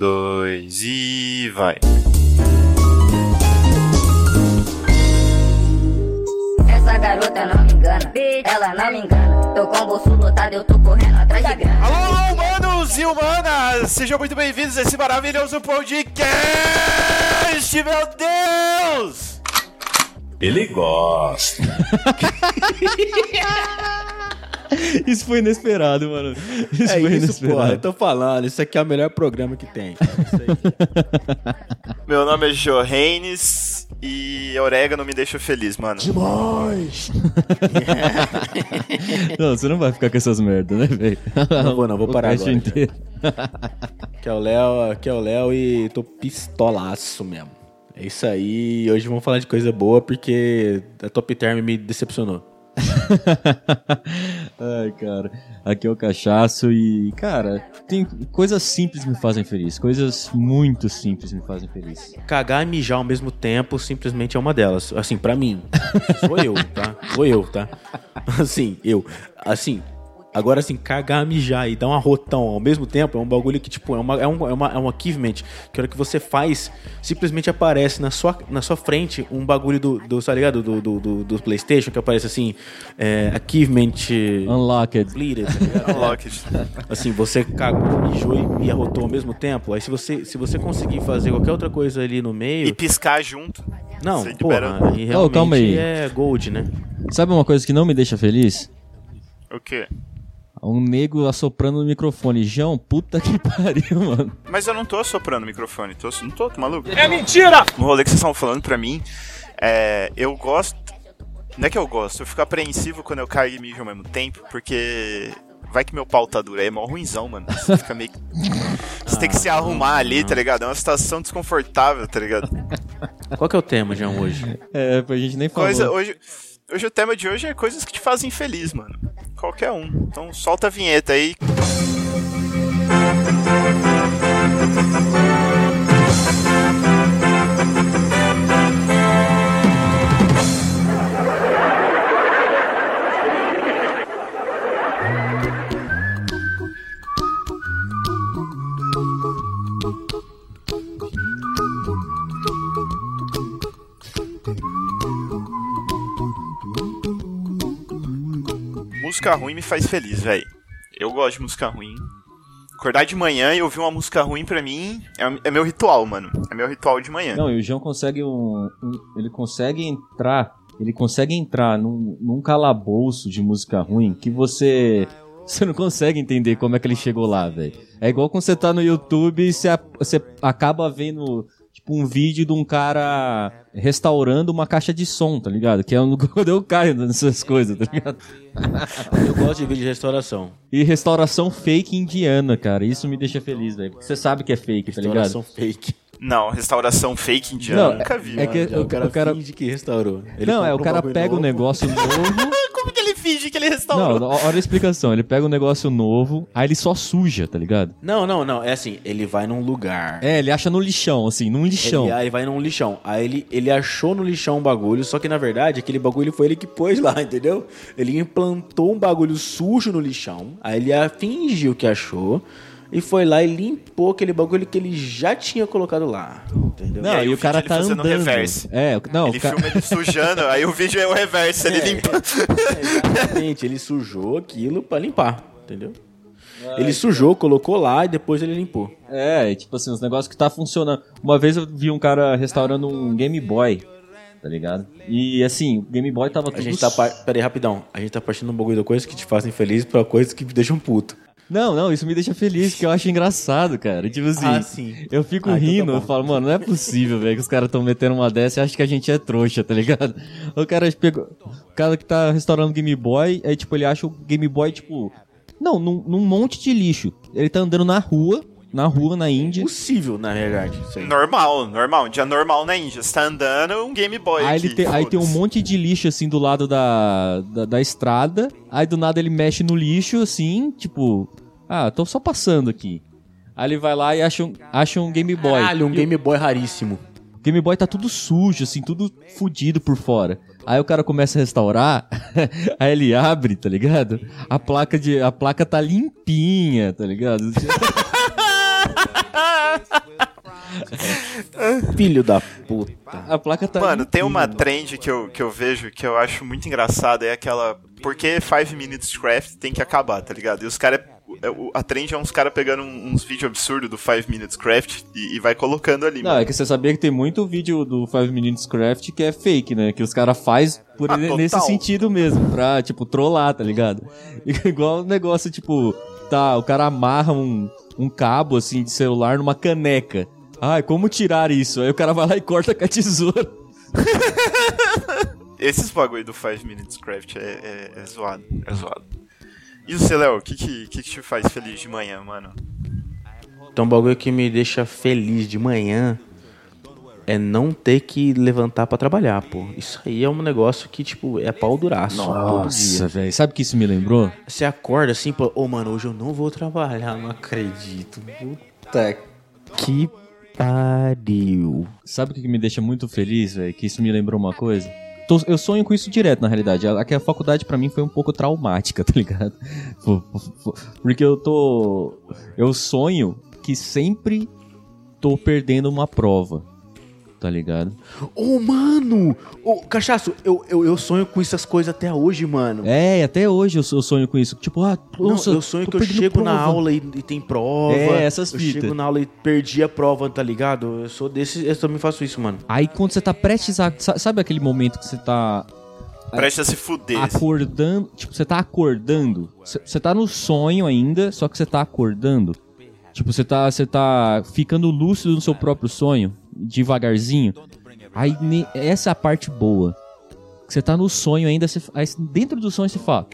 dois e vai. Essa garota não me engana, ela não me engana. Tô com o bolso lotado, eu tô correndo atrás de grana. Alô, humanos e humanas! Sejam muito bem-vindos a esse maravilhoso podcast, meu Deus! Ele gosta. Isso foi inesperado, mano. Isso É foi isso, inesperado. porra. Eu tô falando, isso aqui é o melhor programa que tem. Isso aí. Meu nome é Johannes e orégano me deixa feliz, mano. Não, você não vai ficar com essas merdas, né, velho? Não vou, não, vou O parar cast agora, inteiro. Aqui é o Léo, aqui é o Léo e tô pistolaço mesmo. É isso aí. Hoje vamos falar de coisa boa porque a Top Term me decepcionou. Ai, cara. Aqui é o cachaço e, cara, tem coisas simples me fazem feliz. Coisas muito simples me fazem feliz. Cagar e mijar ao mesmo tempo simplesmente é uma delas. Assim, pra mim. Sou eu, tá? Sou eu, tá? Assim, eu. Assim. Agora, assim, cagar, mijar e dar um arrotão ao mesmo tempo é um bagulho que, tipo, é, uma, é, um, é, uma, é um achievement. Que a hora que você faz, simplesmente aparece na sua, na sua frente um bagulho do, do tá ligado? Do, do, do, do PlayStation, que aparece assim, é, achievement Unlocked. completed, tá? Unlocked. Assim, você cagou, mijou e, e arrotou ao mesmo tempo. Aí se você, se você conseguir fazer qualquer outra coisa ali no meio. E piscar junto. Não, porra, aí realmente calma aí. é gold, né? Sabe uma coisa que não me deixa feliz? O quê? Um nego assoprando no microfone. João, puta que pariu, mano. Mas eu não tô soprando o microfone, tô, não tô, tô maluco? É mentira! No rolê que vocês estão falando pra mim, é, eu gosto. Não é que eu gosto, eu fico apreensivo quando eu caio e mijo ao mesmo tempo, porque. Vai que meu pau tá duro, aí é mó ruimzão, mano. Você fica meio. Você tem que se arrumar ali, tá ligado? É uma situação desconfortável, tá ligado? Qual que é o tema, João, hoje? É, a gente nem falou. Coisa, hoje, hoje o tema de hoje é coisas que te fazem feliz, mano. Qualquer um. Então solta a vinheta aí. Música ruim me faz feliz, velho. Eu gosto de música ruim. Acordar de manhã e ouvir uma música ruim pra mim é, é meu ritual, mano. É meu ritual de manhã. Não, e o João consegue um, um- Ele consegue entrar. Ele consegue entrar num, num calabouço de música ruim que você. Você não consegue entender como é que ele chegou lá, velho. É igual quando você tá no YouTube e você, você acaba vendo. Tipo, um vídeo de um cara restaurando uma caixa de som, tá ligado? Que é um- quando eu caio nessas coisas, tá ligado? Eu gosto de vídeo de restauração. E restauração fake indiana, cara. Isso me deixa feliz, velho. Porque você sabe que é fake, tá ligado? Restauração fake. Não, restauração fake indiana, Não, eu nunca vi. é que- o, cara o cara- finge que restaurou. Ele não, é, o um cara pega o negócio novo. Ele finge que ele restaurou? Não, olha a explicação. Ele pega um negócio novo, aí ele só suja, tá ligado? Não, não, não. É assim, ele vai num lugar. É, ele acha no lixão, assim, num lixão. Ele, aí vai num lixão. Aí ele, ele achou no lixão um bagulho, só que na verdade aquele bagulho foi ele que pôs lá, entendeu? Ele implantou um bagulho sujo no lixão, aí ele fingiu que achou e foi lá e limpou aquele bagulho que ele já tinha colocado lá, entendeu? Não, E aí e o o cara tá fazendo andando. reverse. É, não, ele o ca- filma ele sujando, aí o vídeo é o reverso, ele limpa. Exatamente, ele sujou aquilo pra limpar, entendeu? Ele sujou, colocou lá e depois ele limpou. É, tipo assim, os negócios que tá funcionando. Uma vez eu vi um cara restaurando um Game Boy, tá ligado? E assim, o Game Boy tava A tudo gente tá. Par... Pera aí, rapidão. A gente tá partindo um bagulho da coisa que te fazem feliz pra coisas que te deixam puto. Não, não, isso me deixa feliz, porque eu acho engraçado, cara. Tipo assim, Ah, sim. eu fico Ah, então tá rindo, eu falo, mano, não é possível, velho, que os caras tão metendo uma dessa e acham que a gente é trouxa, tá ligado? O cara pegou. O cara que tá restaurando Game Boy, aí, tipo, ele acha o Game Boy, tipo. Não, num, num monte de lixo. Ele tá andando na rua, na rua, na Índia. Possível, na verdade. Isso aí. Normal, normal. Um dia normal na Índia. Você tá andando, um Game Boy Aí, aqui. ele tem, aí tem um monte de lixo assim do lado da, da, da estrada. Aí do nada ele mexe no lixo assim, tipo, ah, tô só passando aqui. Aí ele vai lá e acha um, acha um Game Boy. Caralho, um E Game Boy raríssimo. O Game Boy tá tudo sujo, assim, tudo fudido por fora. Aí o cara começa a restaurar, aí ele abre, tá ligado? A placa de a placa tá limpinha, tá ligado? Filho da puta. A placa tá. Mano, tem uma trend que eu, que eu vejo que eu acho muito engraçada, é aquela. Por que 5 Minutes Craft tem que acabar, tá ligado? E os caras. A trend é uns caras pegando uns vídeos absurdos do 5 Minutes Craft e, e vai colocando ali. Não, mano. é que você sabia que tem muito vídeo do 5 Minutes Craft que é fake, né? Que os caras faz por Ah, nesse sentido mesmo, pra, tipo, trollar, tá ligado? Igual o negócio, tipo, tá, o cara amarra um, um cabo, assim, de celular numa caneca. Ai, como tirar isso? Aí o cara vai lá e corta com a tesoura. Esses bagulho do 5 Minutes Craft é, é, é zoado. É zoado. E você, Léo, o que, que, que te faz feliz de manhã, mano? Então, um bagulho que me deixa feliz de manhã é não ter que levantar pra trabalhar, pô. Isso aí é um negócio que, tipo, é pau duraço. todo dia. velho. Sabe o que isso me lembrou? Você acorda assim, pô, ô mano, hoje eu não vou trabalhar, não acredito. Puta que pariu. Sabe o que me deixa muito feliz, velho? Que isso me lembrou uma coisa? Tô- Eu sonho com isso direto, na realidade. A, que a faculdade pra mim foi um pouco traumática, tá ligado? Porque eu tô. Eu sonho que sempre tô perdendo uma prova. Tá ligado? Ô, mano! Ô, Cachaço, eu, eu, eu sonho com essas coisas até hoje, mano. É, até hoje eu, eu sonho com isso. Tipo, ah, Não, nossa, eu sonho tô que eu chego na prova. aula e, e tem prova. É, essas Eu fitas. chego na aula e perdi a prova, tá ligado? Eu sou desse, eu também faço isso, mano. Aí quando você tá prestes a. sa- Sabe aquele momento que você tá Presta a se fuder. acordando. Tipo, você tá acordando. Você você tá no sonho ainda, só que você tá acordando. Tipo, você tá, você tá ficando lúcido no seu próprio sonho, devagarzinho. Aí essa é a parte boa. Você tá no sonho ainda, você, aí dentro do sonho você fala.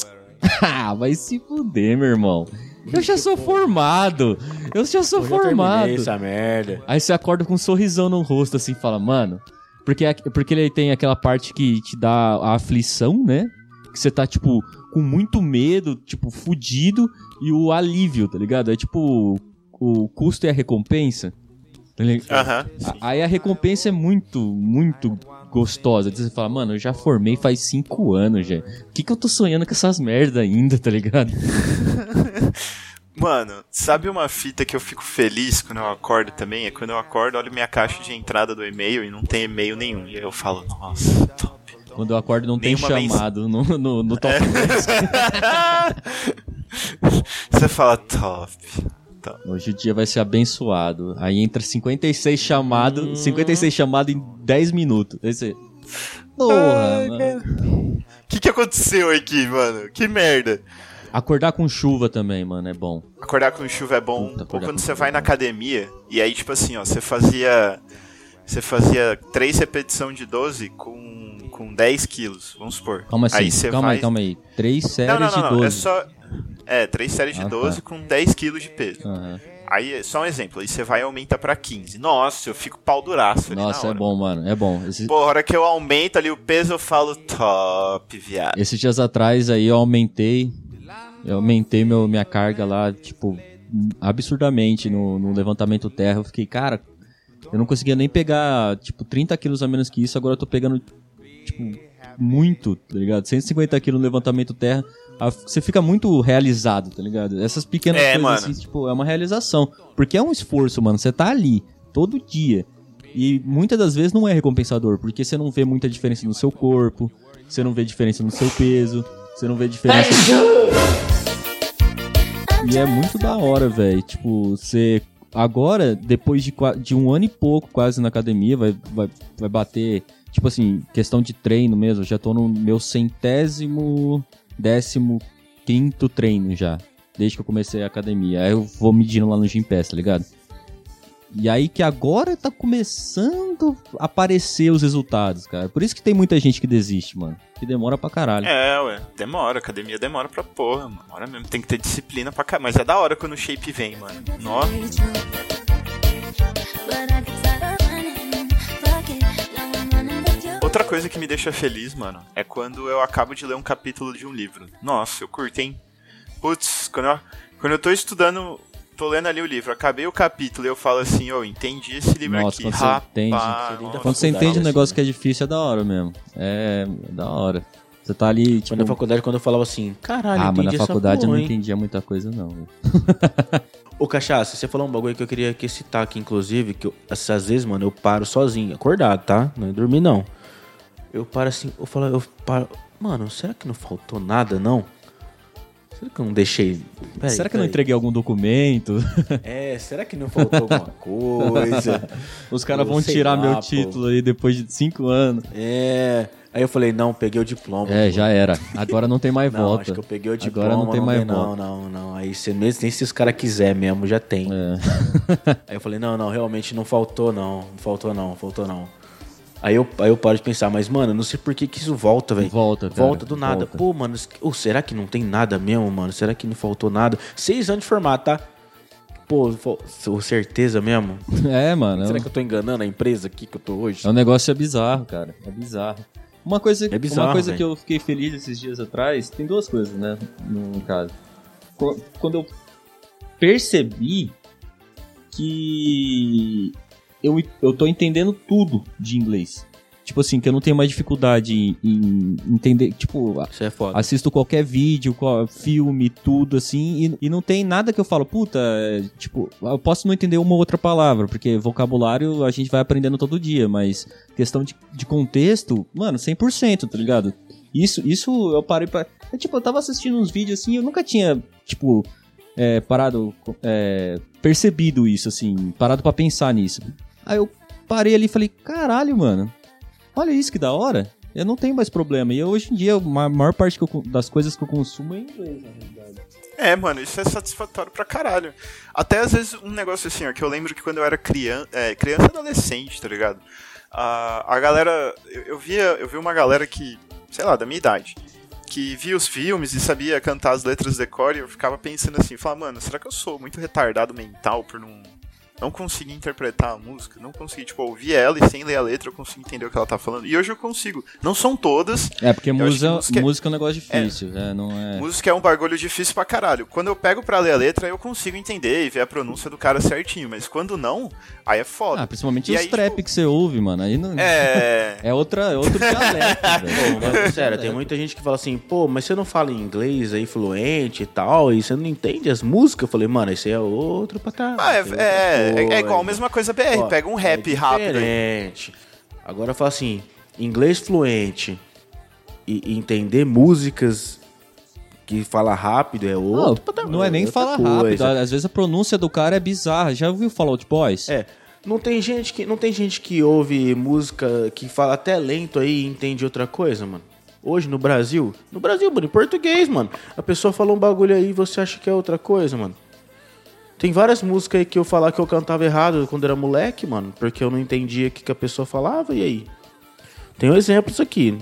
Ah, vai se fuder, meu irmão. Eu já sou formado. Eu já sou formado. essa merda. Aí você acorda com um sorrisão no rosto, assim, fala, mano. Porque, é- porque ele tem aquela parte que te dá a aflição, né? Que você tá, tipo, com muito medo, tipo, fudido, e o alívio, tá ligado? É tipo o custo e a recompensa. Tá Aí a recompensa é muito, muito gostosa. Você fala, mano, eu já formei faz cinco anos, já. Por que, que eu tô sonhando com essas merda ainda, tá ligado? Mano, sabe uma fita que eu fico feliz quando eu acordo também? É quando eu acordo, olho minha caixa de entrada do e-mail e não tem e-mail nenhum. E aí eu falo, nossa, top. Quando eu acordo não tem Nenhuma mens- chamado no, no, no top 10. Você fala, top. Top. Hoje o dia vai ser abençoado. Aí entra 56 chamados, Hum. 56 chamados em 10 minutos. Aí você... Porra, mano. O que, que aconteceu aqui, mano? Que merda. Acordar com chuva também, mano, é bom. Acordar com chuva é bom. Puta, Ou quando você vai é na academia e aí, tipo assim, ó, você fazia. Você fazia 3 repetição de 12 com, com 10 quilos, vamos supor. Calma assim, aí você calma vai... aí, calma aí. Três séries Não, não, não, de não. 12. É só. É, 3 séries de Ah, 12 tá. com 10 quilos de peso. Aham. Aí, é só um exemplo, aí você vai e aumenta pra 15. Nossa, eu fico pau duraço ali Nossa, é bom, mano, é bom. Esse- Pô, a hora que eu aumento ali o peso, eu falo top, viado. Esses dias atrás aí eu aumentei. Eu aumentei meu, minha carga lá, tipo, absurdamente no, no levantamento terra. Eu fiquei, cara, eu não conseguia nem pegar, tipo, 30 quilos a menos que isso, agora eu tô pegando, tipo, muito, tá ligado? 150 quilos no levantamento terra. A- Você fica muito realizado, tá ligado? Essas pequenas É, coisas mano. assim, tipo, é uma realização. Porque é um esforço, mano. Você tá ali, todo dia. E muitas das vezes não é recompensador, porque você não vê muita diferença no seu corpo, você não vê diferença no seu peso, você não vê diferença. E é muito da hora, velho. Tipo, você. Agora, depois de, de um ano e pouco quase na academia, vai, vai, vai bater. Tipo assim, questão de treino mesmo. eu Já tô no meu centésimo, décimo quinto treino já. Desde que eu comecei a academia. Aí eu vou medindo lá no Gym Pass, tá ligado? E aí que agora tá começando a aparecer os resultados, cara. Por isso que tem muita gente que desiste, mano. Que demora pra caralho. É, ué, demora, academia demora pra porra, mano. Demora mesmo, tem que ter disciplina pra caralho. Mas é da hora quando o shape vem, mano. Nossa. Outra coisa que me deixa feliz, mano, é quando eu acabo de ler um capítulo de um livro. Nossa, eu curto, hein? Putz, quando eu, quando eu tô estudando, tô lendo ali o livro, acabei o capítulo e eu falo assim, ô, entendi esse livro Nossa, aqui. quando você Rapaz, entende- nossa. Quando você entende um assim. negócio que é difícil, é da hora mesmo. É, é da hora. Você tá ali, tipo... Mas na faculdade, quando eu falava assim, caralho, ah, mas na faculdade eu porra, não hein? entendia muita coisa, não. Ô, Cachaça, você falou um bagulho que eu queria que citar aqui, inclusive, que eu, assim, às vezes, mano, eu paro sozinho, acordado, tá? Não é dormir, não. Eu paro assim, eu falo, eu paro, mano, será que não faltou nada, não? Será que eu não deixei... Peraí, Será que eu não peraí. entreguei algum documento? É, será que não faltou alguma coisa? Os caras vão tirar lá, meu pô. título aí depois de cinco anos. É. Aí eu falei, não, peguei o diploma. É, pô. já era. Agora não tem mais Não, volta. acho que eu peguei o diploma. Agora não tem mais tem- volta. Não, não, não. Aí você mesmo, nem se os caras quiser mesmo, já tem. É. Aí eu falei, não, não, realmente não faltou não, não faltou não, não faltou não. Aí eu, aí eu paro de pensar, mas mano, não sei por que que isso volta, velho. Volta, cara, Volta do nada. volta. Pô, mano, ô, será que não tem nada mesmo, mano? Será que não faltou nada? Seis anos de formato, tá? Pô, certeza mesmo? É, mano. Será um- que eu tô enganando a empresa aqui que eu tô hoje? É um negócio é bizarro, cara. É bizarro. Uma coisa, É bizarro, uma coisa que eu fiquei feliz esses dias atrás, tem duas coisas, né? No caso. Qu- Quando eu percebi que eu, eu tô entendendo tudo de inglês. Tipo assim, que eu não tenho mais dificuldade em, entender. Tipo, é assisto qualquer vídeo, qual- filme, tudo assim, e, e não tem nada que eu falo, puta, tipo, eu posso não entender uma ou outra palavra, porque vocabulário a gente vai aprendendo todo dia, mas questão de, de contexto, mano, 100%, tá ligado? Isso, isso eu parei pra. é, tipo, eu tava assistindo uns vídeos assim, eu nunca tinha, tipo, é, parado, é, percebido isso, assim, parado pra pensar nisso. Aí eu parei ali e falei, caralho, mano, olha isso que da hora. Eu não tenho mais problema. E hoje em dia, a ma- maior parte eu das coisas que eu consumo é inglês, na realidade. É, mano, isso é satisfatório pra caralho. Até às vezes um negócio assim, ó, que eu lembro que quando eu era criança, é, criança adolescente, tá ligado? A, a galera, eu, eu via, eu vi uma galera que, sei lá, da minha idade, que via os filmes e sabia cantar as letras de cor e eu ficava pensando assim, falava, mano, será que eu sou muito retardado mental por não não conseguir interpretar a música, não conseguir, tipo, ouvir ela e sem ler a letra eu consigo entender o que ela tá falando. E hoje eu consigo. Não são todas, É, porque que música, música- música é um negócio difícil, né? Não é... Música é um bagulho difícil pra caralho. Quando eu pego pra ler a letra, eu consigo entender e ver a pronúncia do cara certinho. Mas quando não, aí é foda. Ah, principalmente E os aí, trap tipo, que você ouve, mano. Aí não... É. É, outra, é outro dialeto, velho. Sério, tem muita gente que fala assim, pô, mas você não fala inglês aí fluente e tal, e você não entende as músicas? Eu falei, mano, isso aí é outro patamar. Ah, é, é, é, é igual a mesma coisa BR. Ó, Pega um rap é rápido aí. Agora fala assim, inglês fluente e, e entender músicas que fala rápido é outro Não, patamar, não é nem outra falar rápido. Às vezes a pronúncia do cara é bizarra. Já ouviu Fallout Boys? É, não tem gente que não tem gente que ouve música que fala até lento aí e entende outra coisa, mano. Hoje no Brasil, no Brasil, mano, em português, mano. A pessoa fala um bagulho aí e você acha que é outra coisa, mano. Tem várias músicas aí que eu falar que eu cantava errado quando era moleque, mano, porque eu não entendia o que, que a pessoa falava, e aí? Tenho exemplos aqui.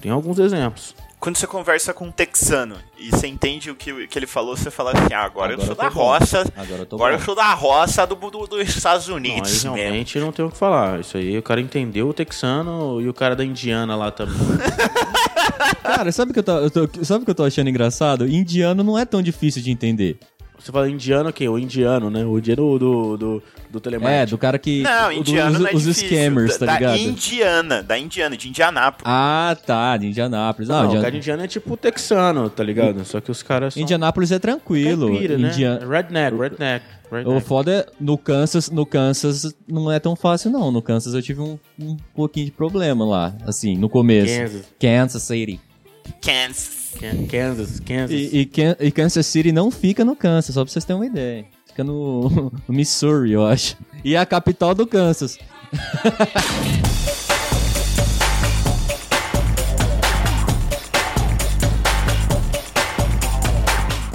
Tem alguns exemplos. Quando você conversa com um texano e você entende o que, que ele falou, você fala assim: ah, agora, eu Agora sou eu da bom. roça. Agora eu agora eu sou da roça do, do- dos Estados Não, Unidos. mesmo. realmente não tem o que falar. Isso aí o cara entendeu o texano e o cara da indiana lá também. Cara, sabe o que eu tô, eu tô- sabe o que eu tô achando engraçado? Indiano não é tão difícil de entender. Você fala indiano quem? O indiano, né? O indiano do, do, do telemarketing. É, do cara que. Não, do- indiano os, não é os difícil. scammers, tá da, ligado? Da Indiana, da Indiana, de Indianápolis. Ah, tá, de Indianápolis. Não, Ah, o Indian- cara indiano é tipo texano, tá ligado? Só que os caras são Indianápolis é tranquilo. caipira, né? Indian- Redneck, redneck, O redneck. foda é, no Kansas, no Kansas não é tão fácil, não. No Kansas eu tive um, um pouquinho de problema lá, assim, no começo. Kansas. Kansas City. Kansas. Kan- Kansas, Kansas. E, e, e Kansas City não fica no Kansas, só pra vocês terem uma ideia. Fica no, no Missouri, eu acho. E é a capital do Kansas.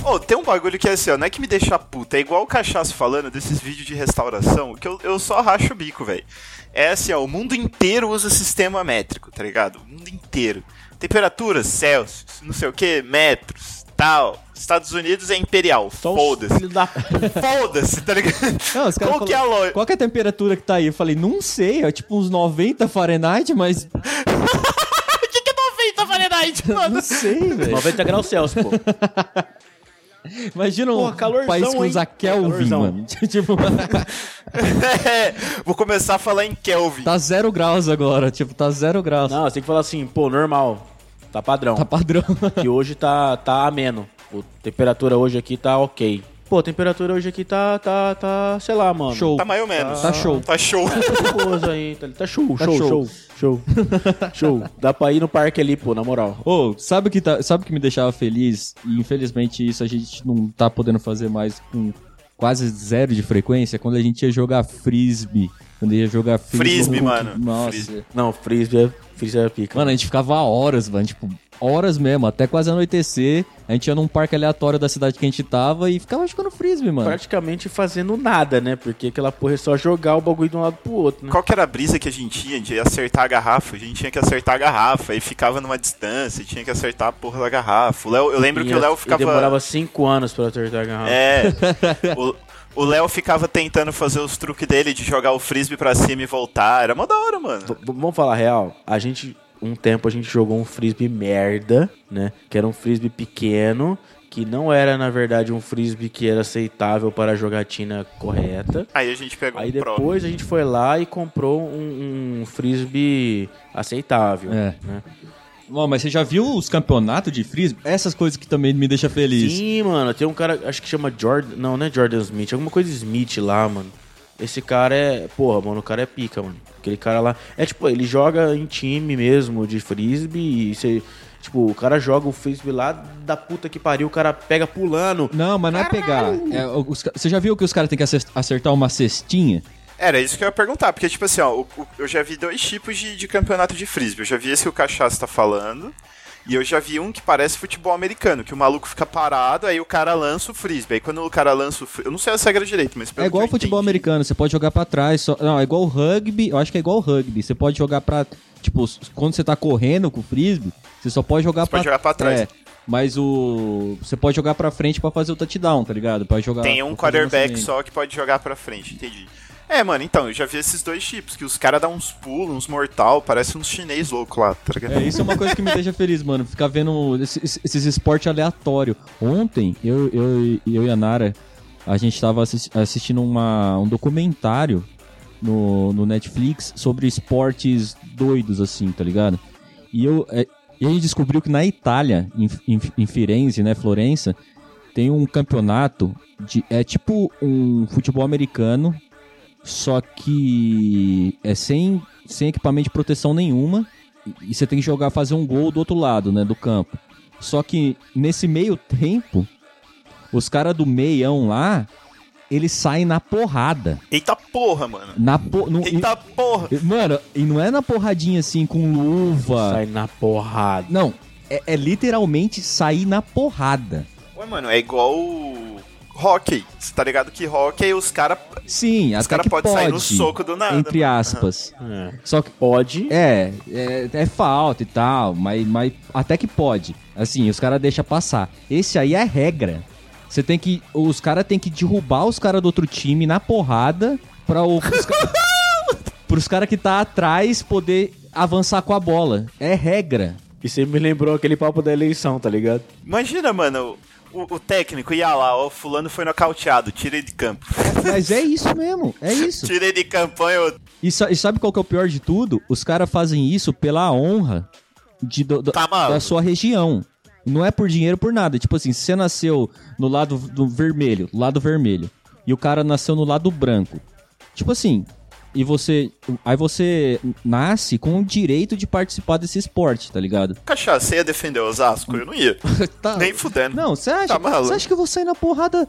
Ô, tem um bagulho que é assim, ó, não é que me deixa puta, é igual o cachaço falando desses vídeos de restauração, que eu, eu só racho o bico, velho. É assim, ó, o mundo inteiro usa sistema métrico, tá ligado? O mundo inteiro. Temperaturas, Celsius, não sei o que, metros, tal. Estados Unidos é imperial, foda-se. da... Foda-se, tá ligado? Não, os caras Qual que é a? Qual que é a temperatura que tá aí? Eu falei, não sei, é tipo uns 90 Fahrenheit, mas O que, que é 90 Fahrenheit, mano? não sei, velho. 90 graus Celsius, pô. Imagina um Porra, calorzão, país que hein? usa Kelvin, Calorzão. mano. tipo, É, vou começar a falar em Kelvin. tá zero graus agora, tipo, tá zero graus. Não, você tem que falar assim, pô, normal. Tá padrão. Tá padrão. Que hoje tá, tá ameno. A temperatura hoje aqui tá ok. Pô, a temperatura hoje aqui tá, tá, tá, sei lá, mano. Show. Tá mais ou menos. Tá show. Tá show. Tá aí, tá, tá show, Tá show, show. show, show, show. Dá pra ir no parque ali, pô, na moral. Ô, sabe o que, tá, sabe que me deixava feliz? E infelizmente isso a gente não tá podendo fazer mais com quase zero de frequência. Quando a gente ia jogar frisbee. Quando ia jogar frisbee. Frisbee, mano. Nossa. Frisbee. Não, frisbee é, frisbee é pica. Mano, a gente ficava horas, mano. Tipo, horas mesmo. Até quase anoitecer. A gente ia num parque aleatório da cidade que a gente tava e ficava jogando frisbee, mano. praticamente fazendo nada, né? Porque aquela porra é só jogar o bagulho de um lado pro outro, né? Qual que era a brisa que a gente tinha de acertar a garrafa? A gente tinha que acertar a garrafa e ficava numa distância, e tinha que acertar a porra da garrafa. O Léo, eu lembro E que o Léo ficava. demorava cinco anos pra acertar a garrafa. É. o- O Léo ficava tentando fazer os truques dele de jogar o frisbee pra cima e voltar. Era mó da hora, mano. V- vamos falar a real? A gente, um tempo a gente jogou um frisbee merda, né? Que era um frisbee pequeno, que não era, na verdade, um frisbee que era aceitável para a jogatina correta. Aí a gente pegou Aí um pro. depois a gente foi lá e comprou um, um frisbee aceitável. É. Né? Bom, mas você já viu os campeonatos de frisbee? Essas coisas que também me deixam feliz. Sim, mano, tem um cara, acho que chama Jordan. Não, não é Jordan Smith, alguma coisa Smith lá, mano. Esse cara é. Porra, mano, o cara é pica, mano. Aquele cara lá. É tipo, ele joga em time mesmo de frisbee e você. Tipo, o cara joga o frisbee lá da puta que pariu, o cara pega pulando. Não, mas não é pegar. É, os você já viu que os caras têm que acer- acertar uma cestinha? Era isso que eu ia perguntar, porque, tipo assim, ó, o- o- eu já vi dois tipos de, de campeonato de frisbee. Eu já vi esse que o Cachaça tá falando, e eu já vi um que parece futebol americano, que o maluco fica parado, aí o cara lança o frisbee. Aí quando o cara lança o frisbee. Eu não sei a regra direito, mas pelo É igual futebol entendi- americano, você pode jogar pra trás. Só... Não, é igual o rugby. Eu acho que é igual o rugby. Você pode jogar pra. Tipo, quando você tá correndo com o frisbee, você só pode jogar Você pra pode jogar pra trás. É. Mas o. Você pode jogar pra frente pra fazer o touchdown, tá ligado? Pode jogar. Tem um quarterback só que pode jogar pra frente, entendi. É, mano, então, eu já vi esses dois tipos, que os caras dão uns pulos, uns mortal, parece uns chinês loucos lá, tá ligado? É, isso é uma coisa que me deixa feliz, mano. Ficar vendo esses, esses esportes aleatórios. Ontem, eu, eu, eu e a Nara, a gente tava assis- assistindo uma, um documentário no, no Netflix sobre esportes doidos, assim, tá ligado? E, eu, é, e a gente descobriu que na Itália, em, em, em Firenze, né, Florença, tem um campeonato de. É tipo um futebol americano, só que é sem, sem equipamento de proteção nenhuma. E- você tem que jogar, fazer um gol do outro lado, né, do campo. Só que nesse meio tempo, os caras do meião lá, eles saem na porrada. Eita porra, mano. Na po... no- Eita porra. e- Mano, e não é na porradinha assim com luva. Sai na porrada. Não, é, é literalmente sair na porrada. Ué, mano, é igual o hockey. Você tá ligado que hockey os caras Sim, os até cara que pode sair no soco do nada. Entre mano. aspas. É. Só que Pode. É, é, é falta e tal, mas, mas até que pode. Assim, os caras deixam passar. Esse aí é regra. Você tem que. Os caras tem que derrubar os caras do outro time na porrada pra o. Pros, ca- pros caras que tá atrás poder avançar com a bola. É regra. E você me lembrou aquele papo da eleição, tá ligado? Imagina, mano, o, o técnico ia lá, ó, fulano foi nocauteado, tira ele de campo. Mas é isso mesmo, é isso. tira ele de campanha, ô. E, e sabe qual que é o pior de tudo? Os caras fazem isso pela honra de, do- do- Tá da sua região. Não é por dinheiro, por nada. Tipo assim, se você nasceu no lado do vermelho, lado vermelho, e o cara nasceu no lado branco. Tipo assim, e você. Aí você nasce com o direito de participar desse esporte, tá ligado? Cachaça, você ia defender o Osasco? Eu não ia. Tá- Nem fudendo. Não, você acha, Tá você acha que eu vou sair na porrada,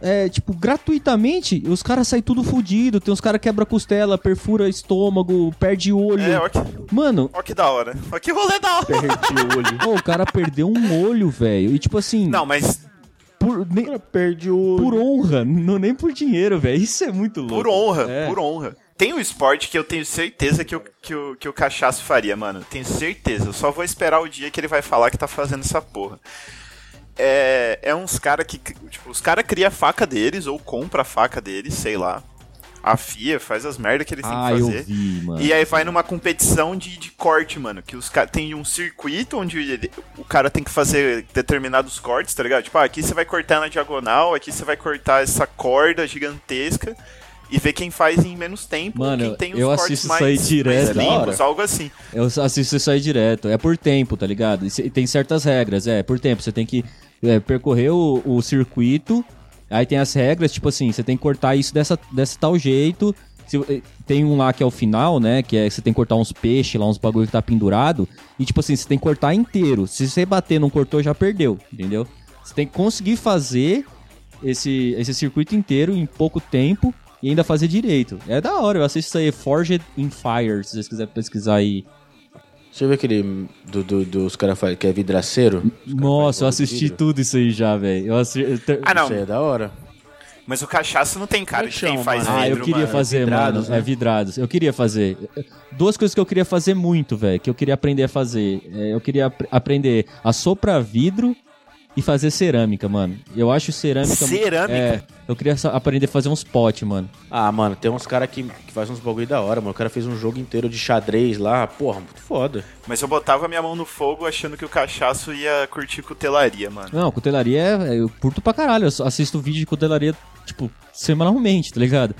é, tipo, gratuitamente? Os caras saem tudo fudido, tem uns caras quebra costela, perfura estômago, perde olho. É, ó que, Mano, ó que da hora. Ó que rolê da hora. Perdi o olho. ô, o cara perdeu um olho, velho. E tipo assim, Não, mas por, nem- Perdi o por honra, não nem por dinheiro, velho. Isso é muito louco. por honra, É. por honra. Tem um esporte que eu tenho certeza que o, que, o, que o Cachaço faria, mano. Tenho certeza. Eu só vou esperar o dia que ele vai falar que tá fazendo essa porra. É, é uns cara que. Tipo, os cara cria a faca deles ou compra a faca deles, sei lá. Afia, faz as merdas que eles têm Ah, que eu fazer. vi, mano. E aí vai numa competição de, de corte, mano. Que os caras tem um circuito onde ele- o cara tem que fazer determinados cortes, tá ligado? Tipo, ah, aqui você vai cortar na diagonal, aqui você vai cortar essa corda gigantesca. E ver quem faz em menos tempo, Mano, quem tem os eu cortes assisto mais, isso aí direto, mais limpos, algo assim. Eu assisto isso aí direto. É por tempo, tá ligado? E tem certas regras, é, por tempo. Você tem que é, percorrer o, o circuito. Aí tem as regras, tipo assim, você tem que cortar isso dessa, desse tal jeito. Se- eh, tem um lá que é o final, né? Que é que você tem que cortar uns peixes lá, uns bagulho que tá pendurado. E tipo assim, você tem que cortar inteiro. Se você bater não cortou, já perdeu, entendeu? Você tem que conseguir fazer esse, esse circuito inteiro em pouco tempo e ainda fazer direito. É da hora, eu assisto isso aí, Forged in Fire, se vocês quiserem pesquisar aí. Você viu aquele do, do- dos caras que é vidraceiro? Nossa, eu assisti vidro. tudo isso aí já, velho. Eu assisti. Ah, não, Isso aí é da hora. mas o cachaço não tem cara é de que quem faz mano? Ah, eu vidro, queria mano. fazer, vidrados, mano. É né? vidrados. Eu queria fazer. Duas coisas que eu queria fazer muito, velho. Que eu queria aprender a fazer. É, eu queria ap- aprender a soprar vidro e fazer cerâmica, mano. Eu acho cerâmica. Cerâmica? É. Eu queria aprender a fazer uns potes, mano. Ah, mano, tem uns caras que, que fazem uns bagulho da hora, mano. O cara fez um jogo inteiro de xadrez lá. Porra, muito foda. Mas eu botava minha mão no fogo achando que o cachaço ia curtir cutelaria, mano. Não, cutelaria é. Eu curto pra caralho. Eu assisto vídeo de cutelaria, tipo, semanalmente, tá ligado?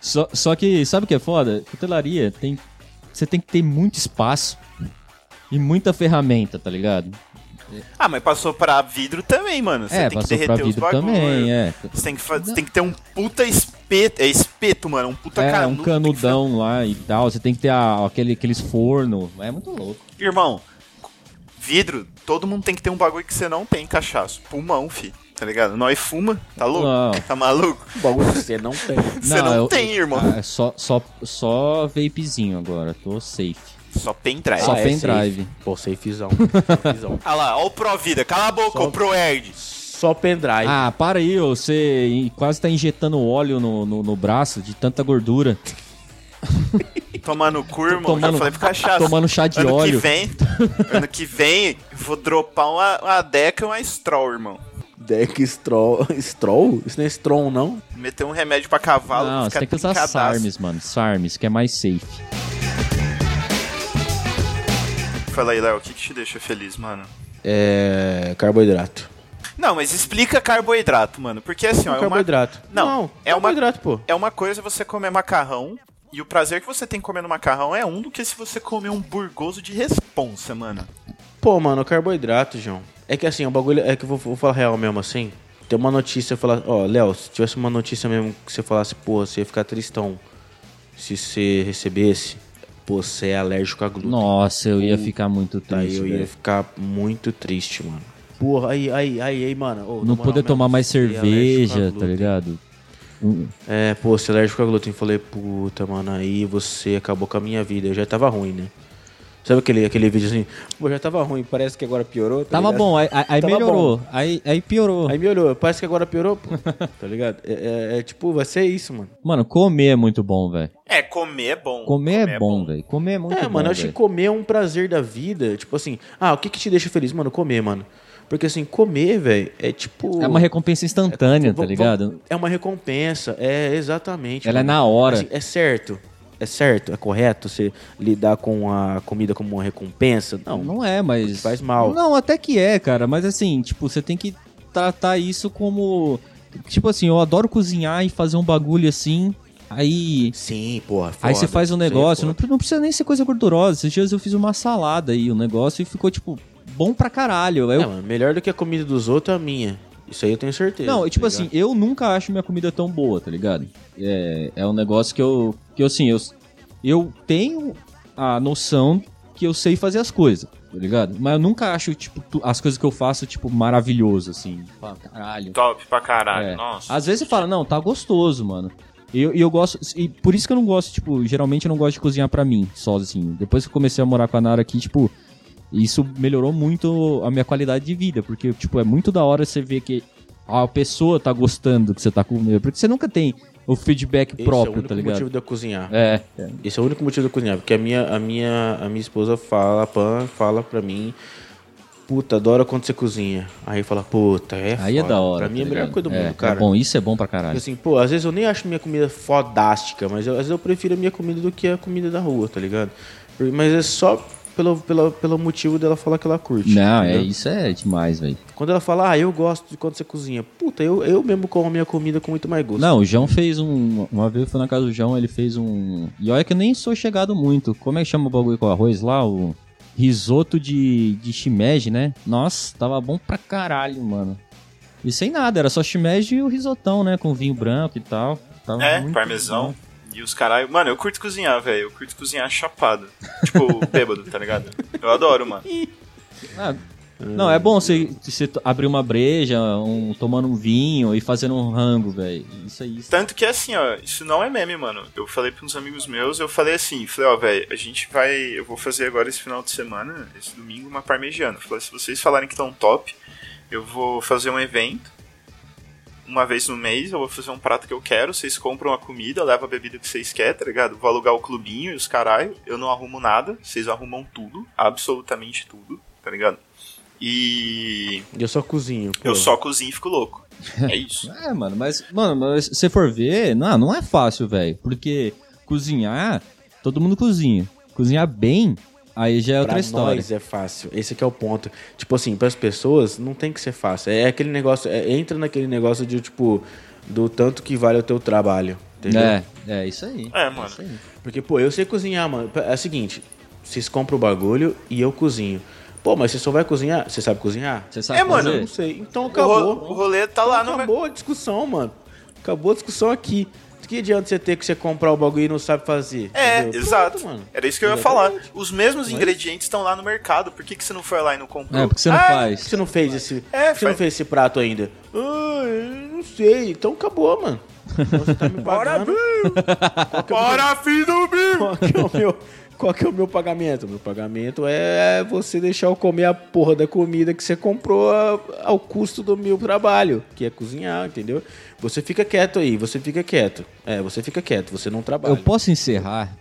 Só, só que, sabe o que é foda? Cutelaria tem. Você tem que ter muito espaço e muita ferramenta, tá ligado? Ah, mas passou pra vidro também, mano. Você é, tem que derreter os vidro bagulho. também, é. Você tem que, você tem que ter um puta espeto. É espeto, mano. Um puta É, canudo. um canudão lá e tal. Você tem que ter a- aquele, aqueles forno. É muito louco. Irmão, vidro, todo mundo tem que ter um bagulho que você não tem, cachaço. Pulmão, fi. Tá ligado? Nós fuma, tá louco? Não. Tá maluco? O bagulho que você não tem. Você não, eu- tem, irmão. Ah, é só, só, só vapezinho agora. Tô safe. Só pendrive. Só Ah, é pendrive. safe. Pô, safezão. safezão. Ah lá, ó o Pro Vida. Cala a boca, Só- o Pro Erd. Só pendrive. Ah, para aí, ô, você quase tá injetando óleo no, no, no braço de tanta gordura. Tomando cu, irmão. Tomando- Já falei tomando chá de ano óleo. Que vem, ano que vem, vou dropar uma, uma Deca e uma Stroll, irmão. Deck Stroll. Stroll? Isso não é Stron, não? Meter um remédio pra cavalo. Não, você ficar tem que usar. SARMs, mano. SARMs, que é mais safe. Fala aí, Léo, o que, que te deixa feliz, mano? É. Carboidrato. Não, mas explica carboidrato, mano. Porque assim, ó, é uma, carboidrato. Não, é uma- carboidrato, pô. é uma coisa você comer macarrão. E o prazer que você tem comendo macarrão é um do que se você comer um burgoso de responsa, mano. Pô, mano, carboidrato, João. É que assim, o bagulho. É que eu vou, vou falar real mesmo assim. Tem uma notícia, falar, ó, Léo, se tivesse uma notícia mesmo que você falasse, pô, você ia ficar tristão se você recebesse, pô, você é alérgico a glúten. Nossa, eu ia ficar muito triste. eu ia velho. ficar muito triste, mano. Porra, aí, aí, aí, aí, mano. ô, Não poder mesmo, tomar mais é cerveja, tá ligado? É, pô, você é alérgico a glúten. Falei, puta, mano, aí você acabou com a minha vida. Eu já tava ruim, né? Sabe aquele, aquele vídeo assim? Pô, já tava ruim, parece que agora piorou. tá Tava ligado? bom, aí, aí- Tava melhorou. Aí, aí piorou. Aí melhorou, parece que agora piorou, pô. tá ligado? É, é- é tipo, vai ser isso, mano. Mano, comer é muito bom, velho. É, comer é bom. Comer é bom, velho. Comer é muito é, bom. mano, eu acho que comer é um prazer da vida. Tipo assim, ah, o que que te deixa feliz? Mano, comer, mano. Porque assim, comer, velho, é tipo. É uma recompensa instantânea, tá Vamos- ligado? vamos- É uma recompensa, é exatamente. Ela é mano. na hora. Assim, é certo. É certo, é correto você lidar com a comida como uma recompensa? Não. Não é, mas. faz mal. Não, até que é, cara. Mas assim, tipo, você tem que tratar isso como. Tipo assim, eu adoro cozinhar e fazer um bagulho assim. Aí. Sim, porra. Aí você foda, faz um é negócio, não, foda. não precisa nem ser coisa gordurosa. Esses dias eu fiz uma salada aí, um negócio, e ficou, tipo, bom pra caralho. Eu- É, mano, melhor do que a comida dos outros é a minha. Isso aí eu tenho certeza. Não, tá tipo ligado? assim, eu nunca acho minha comida tão boa, tá ligado? É, é um negócio que eu. Que eu, assim, eu, eu tenho a noção que eu sei fazer as coisas, tá ligado? Mas eu nunca acho, tipo, tu- as coisas que eu faço, tipo, maravilhoso, assim. Fala, caralho. Top pra caralho, É. nossa. Às vezes você fala, não, tá gostoso, mano. E eu, eu gosto. E por isso que eu não gosto, tipo, geralmente eu não gosto de cozinhar pra mim, sozinho. Depois que eu comecei a morar com a Nara aqui, tipo, isso melhorou muito a minha qualidade de vida. Porque, tipo, é muito da hora você ver que a pessoa tá gostando do que você tá comendo. Porque você nunca tem o feedback Esse é o próprio, único tá ligado? motivo de eu cozinhar. É, é. Esse é o único motivo de eu cozinhar. Porque a minha, a minha, a minha esposa fala, a Pan fala pra mim. Puta, adoro quando você cozinha. Aí fala, puta, é Aí é foda. da hora. Pra mim é a tá melhor coisa do É, mundo, cara. É bom, isso é bom pra caralho. assim, pô, às vezes eu nem acho minha comida fodástica, mas eu- às vezes eu prefiro a minha comida do que a comida da rua, tá ligado? Mas é só pelo, pelo, pelo motivo dela falar que ela curte. Não, é isso é demais, velho. Quando ela fala, ah, eu gosto de quando você cozinha. Puta, eu, eu mesmo como a minha comida com muito mais gosto. Não, o João fez um. Uma vez eu fui na casa do João, ele fez um. E olha que eu nem sou chegado muito. Como é que chama o bagulho com arroz lá? O risoto de, de shimeji, né? Nossa, tava bom pra caralho, mano. E sem nada, era só shimeji e o risotão, né? Com vinho branco e tal. Tava É, muito parmesão. bom. E os caralho. Mano, eu curto cozinhar, velho. Eu curto cozinhar chapado. Tipo, bêbado, tá ligado? Eu adoro, mano. Ah, não, é bom você, abrir uma breja, um, tomando um vinho e fazendo um rango, velho. Isso aí. Tanto que assim, ó, isso não é meme, mano. Eu falei pra uns amigos meus, eu falei assim, falei, ó, velho, a gente vai. Eu vou fazer agora esse final de semana, esse domingo, uma parmegiana. Falei, se vocês falarem que estão top, eu vou fazer um evento. Uma vez no mês, eu vou fazer um prato que eu quero. Vocês compram a comida, levam a bebida que vocês querem, tá ligado? Vou alugar o clubinho e os caralho. Eu não arrumo nada, vocês arrumam tudo, absolutamente tudo, tá ligado? E Eu só cozinho. pô. eu só cozinho e fico louco. É isso. É, mano, mas, mano, mas se você for ver, não, não é fácil, velho. Porque cozinhar, todo mundo cozinha. Cozinhar bem, aí já é outra pra história. nós é fácil. Esse é o ponto. Tipo assim, pras pessoas não tem que ser fácil. É aquele negócio, é- entra naquele negócio de tipo do tanto que vale o teu trabalho, entendeu? É, é isso aí. É, mano. isso aí. Porque pô, eu sei cozinhar, mano. É o seguinte, vocês compram o bagulho e eu cozinho. Pô, mas você só vai cozinhar? Você sabe cozinhar? Você sabe É, mano, fazer? Não sei. Então acabou. o rolê tá lá no. Acabou a discussão, mano. Acabou a discussão aqui. Que adianta você ter que você comprar o bagulho e não sabe fazer? É, Entendeu? exato. Pronto, mano. Era isso que eu ia falar. Exatamente. Os mesmos Mas- ingredientes estão lá no mercado. Por que, que você não foi lá e não comprou? É, porque você não Ah, Por que faz. você não fez esse, É, por que você não faz- fez esse prato ainda? Ah, eu não sei. Então acabou, mano. Você tá me pagando. Qual que é Bora, filho do bicho! Qual que é o meu, qual que é o meu pagamento? Meu pagamento é você deixar eu comer a porra da comida que você comprou a- ao custo do meu trabalho, que é cozinhar, entendeu? Você fica quieto aí, você fica quieto. É, você fica quieto, você não trabalha. Eu posso encerrar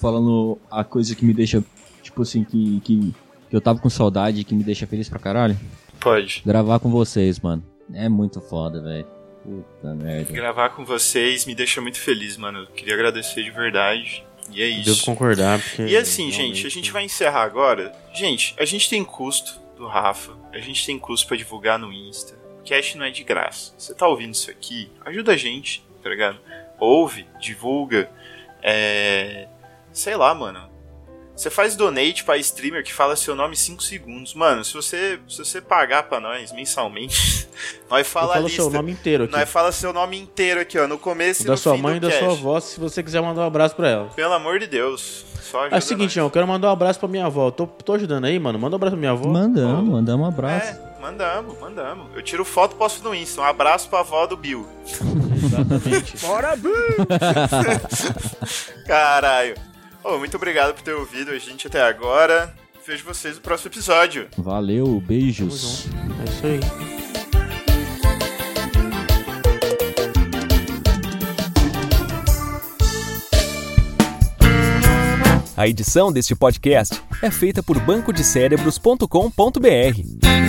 falando a coisa que me deixa, tipo assim, que, que, que eu tava com saudade e que me deixa feliz pra caralho? Pode. Gravar com vocês, mano. É muito foda, velho. Puta merda. Gravar com vocês me deixa muito feliz, mano. Eu queria agradecer de verdade. E é Devo isso. concordar, porque... E assim, realmente- gente, a gente vai encerrar agora. Gente, a gente tem custo do Rafa. A gente tem custo pra divulgar no Insta. O cash não é de graça. Você tá ouvindo isso aqui? Ajuda a gente, tá ligado? Ouve, divulga. É. Sei lá, mano. Você faz donate pra streamer que fala seu nome em 5 segundos. Mano, se você, se você pagar pra nós mensalmente, nós fala a falo lista. seu nome inteiro aqui. Nós fala seu nome inteiro aqui, ó, no começo e Da no sua fim mãe e da sua avó, se você quiser mandar um abraço pra ela. Pelo amor de Deus. Só ajuda É o seguinte, nós. João, eu quero mandar um abraço pra minha avó. Tô, tô ajudando aí, mano. Manda um abraço pra minha avó. Mandamos, mandamos um abraço. É, mandamos, mandamos. Eu tiro foto e posto no Insta. Um abraço pra avó do Bill. Exatamente. Bora, Bill! Caralho. Ô, muito obrigado por ter ouvido a gente até agora. Vejo vocês no próximo episódio. Valeu, beijos. é isso aí. A edição deste podcast é feita por bancodecérebros.com.br.